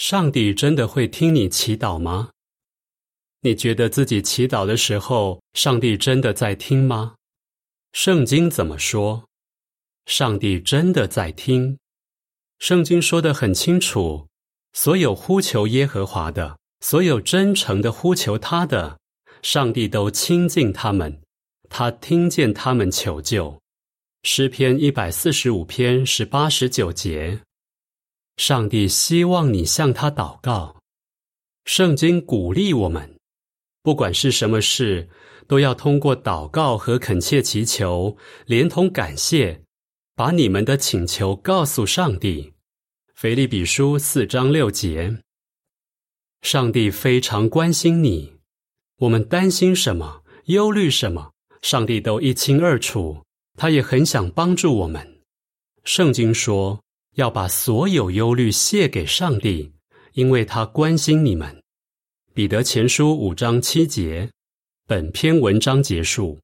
上帝真的会听你祈祷吗？你觉得自己祈祷的时候，上帝真的在听吗？圣经怎么说？上帝真的在听。圣经说的很清楚：所有呼求耶和华的，所有真诚的呼求他的，上帝都亲近他们，他听见他们求救。诗篇一百四十五篇十八十九节。上帝希望你向他祷告。圣经鼓励我们。不管是什么事，都要通过祷告和恳切祈求，连同感谢，把你们的请求告诉上帝。腓利比书四章六节。上帝非常关心你，我们担心什么、忧虑什么，上帝都一清二楚。他也很想帮助我们。圣经说要把所有忧虑卸给上帝，因为他关心你们。彼得前书五章七节，本篇文章结束。